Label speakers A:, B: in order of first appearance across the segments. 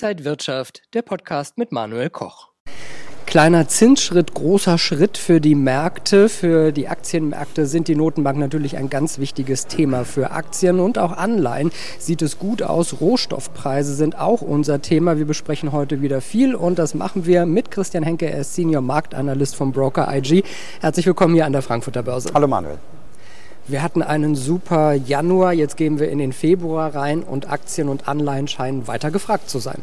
A: Inside Wirtschaft, der Podcast mit Manuel Koch. Kleiner Zinsschritt, großer Schritt für die Märkte, für die Aktienmärkte sind die Notenbanken natürlich ein ganz wichtiges Thema. Für Aktien und auch Anleihen sieht es gut aus. Rohstoffpreise sind auch unser Thema. Wir besprechen heute wieder viel und das machen wir mit Christian Henke, er ist Senior Marktanalyst vom Broker IG. Herzlich willkommen hier an der Frankfurter Börse.
B: Hallo Manuel.
A: Wir hatten einen super Januar, jetzt gehen wir in den Februar rein und Aktien und Anleihen scheinen weiter gefragt zu sein.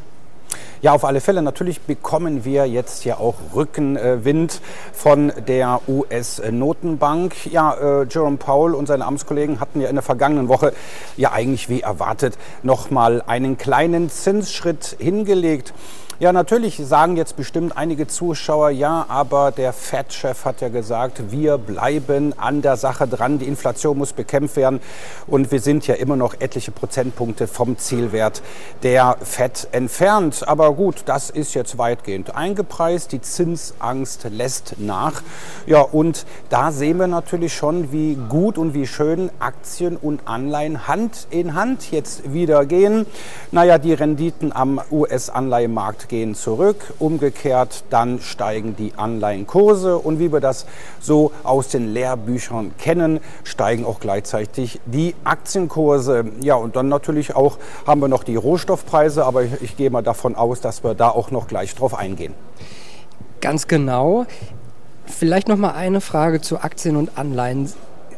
B: Ja, auf alle Fälle. Natürlich bekommen wir jetzt ja auch Rückenwind von der US-Notenbank. Ja, äh, Jerome Powell und seine Amtskollegen hatten ja in der vergangenen Woche ja eigentlich wie erwartet noch mal einen kleinen Zinsschritt hingelegt. Ja, natürlich sagen jetzt bestimmt einige Zuschauer, ja, aber der Fed-Chef hat ja gesagt, wir bleiben an der Sache dran, die Inflation muss bekämpft werden und wir sind ja immer noch etliche Prozentpunkte vom Zielwert der Fed entfernt. Aber gut, das ist jetzt weitgehend eingepreist, die Zinsangst lässt nach. Ja, und da sehen wir natürlich schon, wie gut und wie schön Aktien und Anleihen Hand in Hand jetzt wieder gehen. Naja, die Renditen am US-Anleihemarkt gehen zurück, umgekehrt dann steigen die Anleihenkurse und wie wir das so aus den Lehrbüchern kennen, steigen auch gleichzeitig die Aktienkurse. Ja, und dann natürlich auch haben wir noch die Rohstoffpreise, aber ich, ich gehe mal davon aus, dass wir da auch noch gleich drauf eingehen.
A: Ganz genau. Vielleicht noch mal eine Frage zu Aktien und Anleihen.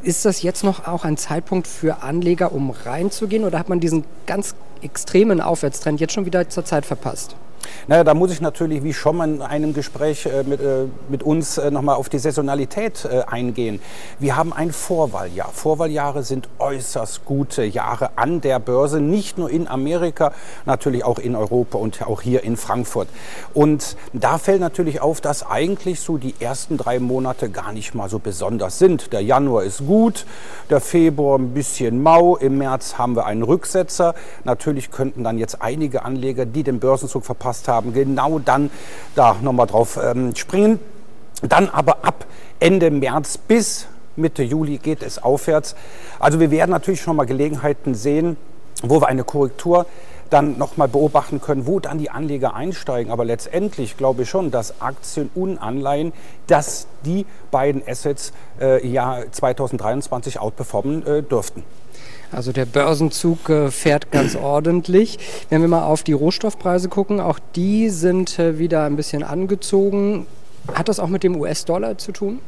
A: Ist das jetzt noch auch ein Zeitpunkt für Anleger, um reinzugehen oder hat man diesen ganz extremen Aufwärtstrend jetzt schon wieder zur Zeit verpasst?
B: Naja, da muss ich natürlich, wie schon mal in einem Gespräch äh, mit, äh, mit uns äh, nochmal auf die Saisonalität eingehen. Wir haben ein Vorwahljahr. Vorwahljahre sind äußerst gute Jahre an der Börse, nicht nur in Amerika, natürlich auch in Europa und auch hier in Frankfurt. Und da fällt natürlich auf, dass eigentlich so die ersten drei Monate gar nicht mal so besonders sind. Der Januar ist gut, der Februar ein bisschen mau, im März haben wir einen Rücksetzer. Natürlich könnten dann jetzt einige Anleger, die den Börsenzug verpassen, verpasst haben, genau dann da nochmal drauf ähm, springen. Dann aber ab Ende März bis Mitte Juli geht es aufwärts. Also wir werden natürlich schon mal Gelegenheiten sehen, wo wir eine Korrektur dann nochmal beobachten können, wo dann die Anleger einsteigen. Aber letztendlich glaube ich schon, dass Aktien und Anleihen, dass die beiden Assets äh, ja 2023 outperformen äh, dürften.
A: Also der Börsenzug äh, fährt ganz ordentlich. Wenn wir mal auf die Rohstoffpreise gucken, auch die sind äh, wieder ein bisschen angezogen. Hat das auch mit dem US-Dollar zu tun?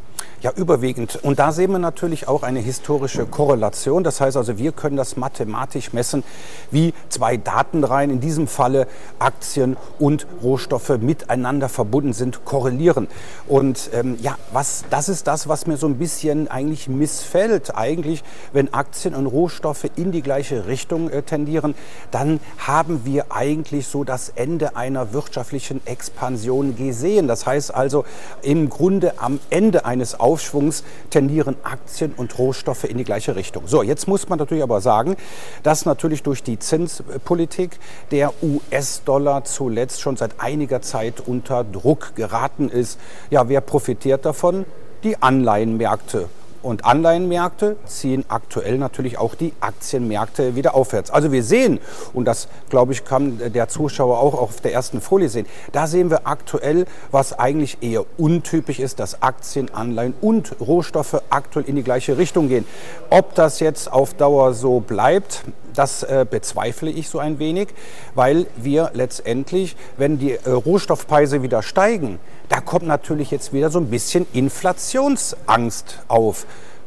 B: Ja, überwiegend. Und da sehen wir natürlich auch eine historische Korrelation. Das heißt also, wir können das mathematisch messen, wie zwei Datenreihen, in diesem Falle Aktien und Rohstoffe miteinander verbunden sind, korrelieren. Und ähm, ja, was, das ist das, was mir so ein bisschen eigentlich missfällt. Eigentlich, wenn Aktien und Rohstoffe in die gleiche Richtung äh, tendieren, dann haben wir eigentlich so das Ende einer wirtschaftlichen Expansion gesehen. Das heißt also, im Grunde am Ende eines Aufschwungs tendieren Aktien und Rohstoffe in die gleiche Richtung. So, jetzt muss man natürlich aber sagen, dass natürlich durch die Zinspolitik der US-Dollar zuletzt schon seit einiger Zeit unter Druck geraten ist. Ja, wer profitiert davon? Die Anleihenmärkte. Und Anleihenmärkte ziehen aktuell natürlich auch die Aktienmärkte wieder aufwärts. Also wir sehen, und das glaube ich kann der Zuschauer auch auf der ersten Folie sehen, da sehen wir aktuell, was eigentlich eher untypisch ist, dass Aktien, Anleihen und Rohstoffe aktuell in die gleiche Richtung gehen. Ob das jetzt auf Dauer so bleibt, das äh, bezweifle ich so ein wenig, weil wir letztendlich, wenn die äh, Rohstoffpreise wieder steigen, da kommt natürlich jetzt wieder so ein bisschen Inflationsangst auf.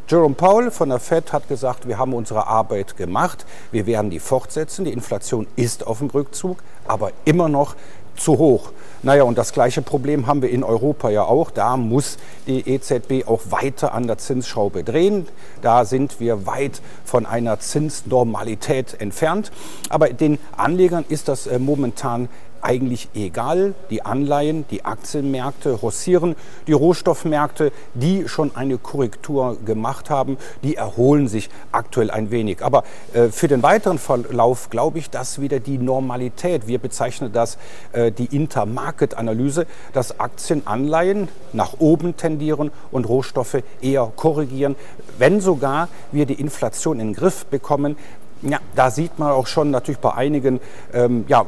B: Jerome Powell von der Fed hat gesagt, wir haben unsere Arbeit gemacht, wir werden die fortsetzen. Die Inflation ist auf dem Rückzug, aber immer noch zu hoch. Naja, und das gleiche Problem haben wir in Europa ja auch. Da muss die EZB auch weiter an der Zinsschraube drehen. Da sind wir weit von einer Zinsnormalität entfernt. Aber den Anlegern ist das äh, momentan eigentlich egal. Die Anleihen, die Aktienmärkte rossieren, die Rohstoffmärkte, die schon eine Korrektur gemacht haben, die erholen sich aktuell ein wenig. Aber äh, für den weiteren Verlauf glaube ich, dass wieder die Normalität, wir bezeichnen das äh, die Intermarket-Analyse, dass Aktien, Anleihen nach oben tendieren und Rohstoffe eher korrigieren. Wenn sogar wir die Inflation in den Griff bekommen, Ja, da sieht man auch schon natürlich bei einigen ähm, ja,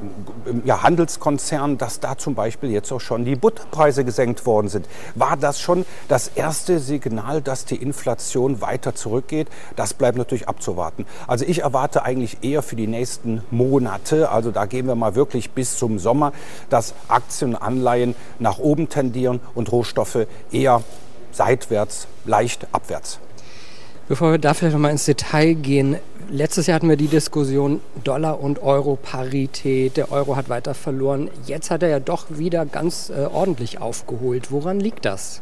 B: ja, Handelskonzernen, dass da zum Beispiel jetzt auch schon die Butterpreise gesenkt worden sind. War das schon das erste Signal, dass die Inflation weiter zurückgeht? Das bleibt natürlich abzuwarten. Also ich erwarte eigentlich eher für die nächsten Monate, also da gehen wir mal wirklich bis zum Sommer, dass Aktien und Anleihen nach oben tendieren und Rohstoffe eher seitwärts, leicht abwärts.
A: Bevor wir da vielleicht nochmal ins Detail gehen, letztes Jahr hatten wir die Diskussion Dollar- und Euro-Parität. Der Euro hat weiter verloren. Jetzt hat er ja doch wieder ganz äh, ordentlich aufgeholt. Woran liegt das?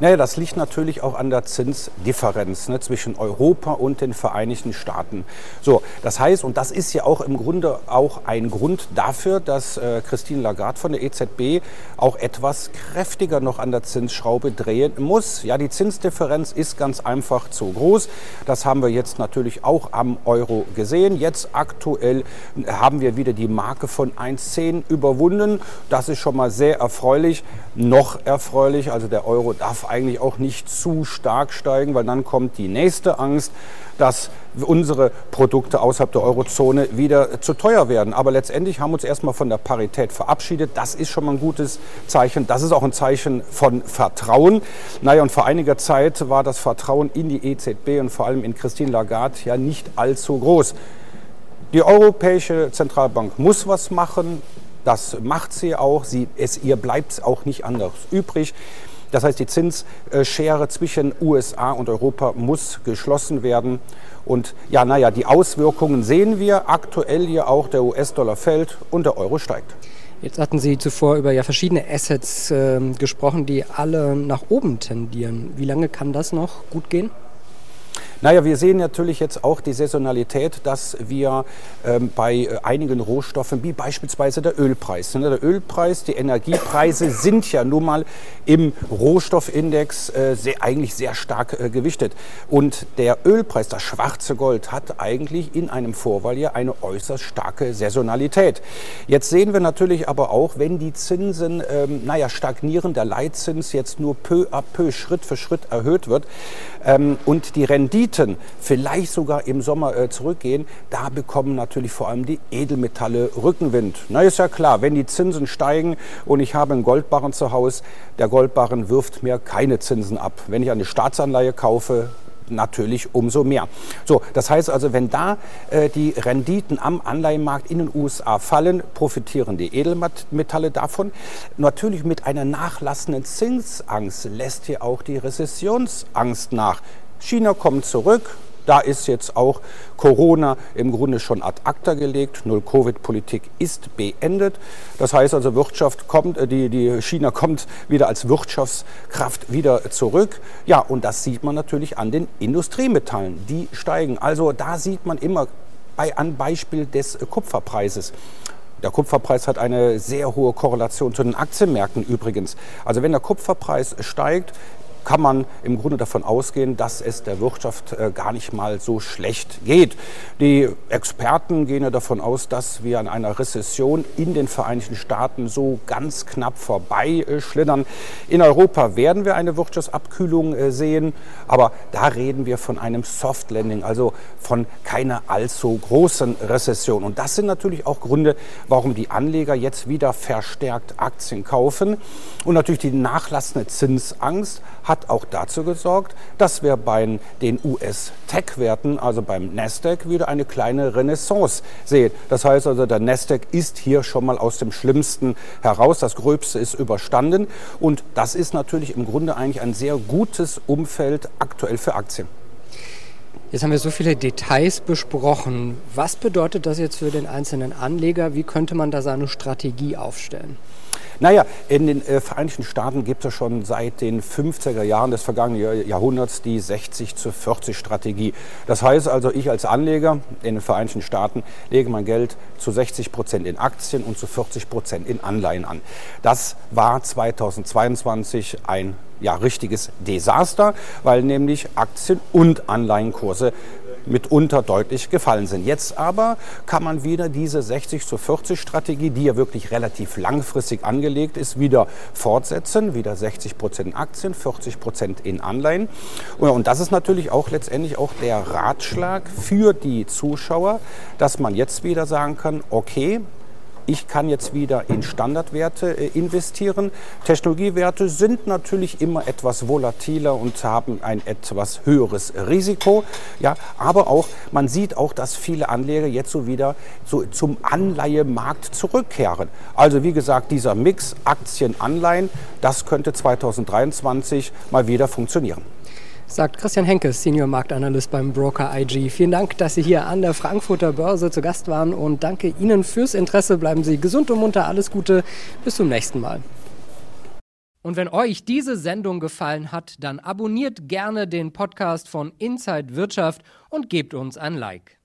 B: Naja, das liegt natürlich auch an der Zinsdifferenz ne, zwischen Europa und den Vereinigten Staaten. So, das heißt, und das ist ja auch im Grunde auch ein Grund dafür, dass äh, Christine Lagarde von der EZB auch etwas kräftiger noch an der Zinsschraube drehen muss. Ja, die Zinsdifferenz ist ganz einfach zu groß. Das haben wir jetzt natürlich auch am Euro gesehen. Jetzt aktuell haben wir wieder die Marke von 1,10 überwunden. Das ist schon mal sehr erfreulich. Noch erfreulich, also der Euro darf eigentlich auch nicht zu stark steigen, weil dann kommt die nächste Angst, dass unsere Produkte außerhalb der Eurozone wieder zu teuer werden. Aber letztendlich haben wir uns erstmal von der Parität verabschiedet. Das ist schon mal ein gutes Zeichen. Das ist auch ein Zeichen von Vertrauen. Naja, und vor einiger Zeit war das Vertrauen in die EZB und vor allem in Christine Lagarde ja nicht allzu groß. Die Europäische Zentralbank muss was machen. Das macht sie auch. Sie, es, ihr bleibt auch nicht anders übrig. Das heißt, die Zinsschere zwischen USA und Europa muss geschlossen werden. Und ja, naja, die Auswirkungen sehen wir aktuell hier auch. Der US-Dollar fällt und der Euro steigt.
A: Jetzt hatten Sie zuvor über ja verschiedene Assets äh, gesprochen, die alle nach oben tendieren. Wie lange kann das noch gut gehen?
B: Naja, wir sehen natürlich jetzt auch die Saisonalität, dass wir ähm, bei äh, einigen Rohstoffen, wie beispielsweise der Ölpreis, ne, der Ölpreis, die Energiepreise sind ja nun mal im Rohstoffindex äh, sehr, eigentlich sehr stark äh, gewichtet. Und der Ölpreis, das schwarze Gold, hat eigentlich in einem Vorwahljahr eine äußerst starke Saisonalität. Jetzt sehen wir natürlich aber auch, wenn die Zinsen, ähm, naja, stagnieren, der Leitzins jetzt nur peu à peu, Schritt für Schritt erhöht wird ähm, und die Rendite Renditen vielleicht sogar im Sommer äh, zurückgehen, da bekommen natürlich vor allem die Edelmetalle Rückenwind. Na ist ja klar, wenn die Zinsen steigen und ich habe einen Goldbarren zu Hause, der Goldbarren wirft mir keine Zinsen ab. Wenn ich eine Staatsanleihe kaufe, natürlich umso mehr. So, das heißt also, wenn da äh, die Renditen am Anleihenmarkt in den USA fallen, profitieren die Edelmetalle davon. Natürlich mit einer nachlassenden Zinsangst lässt hier auch die Rezessionsangst nach. China kommt zurück. Da ist jetzt auch Corona im Grunde schon ad acta gelegt. Null-Covid-Politik ist beendet. Das heißt also, Wirtschaft kommt, äh, die, die China kommt wieder als Wirtschaftskraft wieder zurück. Ja, und das sieht man natürlich an den Industriemetallen. Die steigen. Also da sieht man immer bei, an Beispiel des Kupferpreises. Der Kupferpreis hat eine sehr hohe Korrelation zu den Aktienmärkten übrigens. Also wenn der Kupferpreis steigt, kann man im Grunde davon ausgehen, dass es der Wirtschaft äh, gar nicht mal so schlecht geht. Die Experten gehen ja davon aus, dass wir an einer Rezession in den Vereinigten Staaten so ganz knapp vorbei schlittern. In Europa werden wir eine Wirtschaftsabkühlung äh, sehen, aber da reden wir von einem Soft Landing, also von keiner allzu großen Rezession. Und das sind natürlich auch Gründe, warum die Anleger jetzt wieder verstärkt Aktien kaufen. Und natürlich die nachlassende Zinsangst hat hat auch dazu gesorgt, dass wir bei den US-Tech-Werten, also beim Nasdaq, wieder eine kleine Renaissance sehen. Das heißt also, der Nasdaq ist hier schon mal aus dem Schlimmsten heraus. Das Gröbste ist überstanden. Und das ist natürlich im Grunde eigentlich ein sehr gutes Umfeld aktuell für Aktien.
A: Jetzt haben wir so viele Details besprochen. Was bedeutet das jetzt für den einzelnen Anleger? Wie könnte man da seine Strategie aufstellen?
B: Naja, in den äh, Vereinigten Staaten gibt es schon seit den 50er Jahren des vergangenen Jahrhunderts die 60 zu 40 Strategie. Das heißt also, ich als Anleger in den Vereinigten Staaten lege mein Geld zu 60 Prozent in Aktien und zu 40 Prozent in Anleihen an. Das war 2022 ein ja, richtiges Desaster, weil nämlich Aktien- und Anleihenkurse mitunter deutlich gefallen sind. Jetzt aber kann man wieder diese 60 zu 40 Strategie, die ja wirklich relativ langfristig angelegt ist, wieder fortsetzen. Wieder 60 Prozent Aktien, 40 Prozent in Anleihen. Und das ist natürlich auch letztendlich auch der Ratschlag für die Zuschauer, dass man jetzt wieder sagen kann, okay, ich kann jetzt wieder in Standardwerte äh, investieren. Technologiewerte sind natürlich immer etwas volatiler und haben ein etwas höheres Risiko. Ja, aber auch, man sieht auch, dass viele Anleger jetzt so wieder so zum Anleihemarkt zurückkehren. Also wie gesagt, dieser Mix Aktien, Anleihen, das könnte 2023 mal wieder funktionieren
A: sagt Christian Henke, Senior Marktanalyst beim Broker IG. Vielen Dank, dass Sie hier an der Frankfurter Börse zu Gast waren und danke Ihnen fürs Interesse. Bleiben Sie gesund und munter. Alles Gute. Bis zum nächsten Mal. Und wenn euch diese Sendung gefallen hat, dann abonniert gerne den Podcast von Inside Wirtschaft und gebt uns ein Like.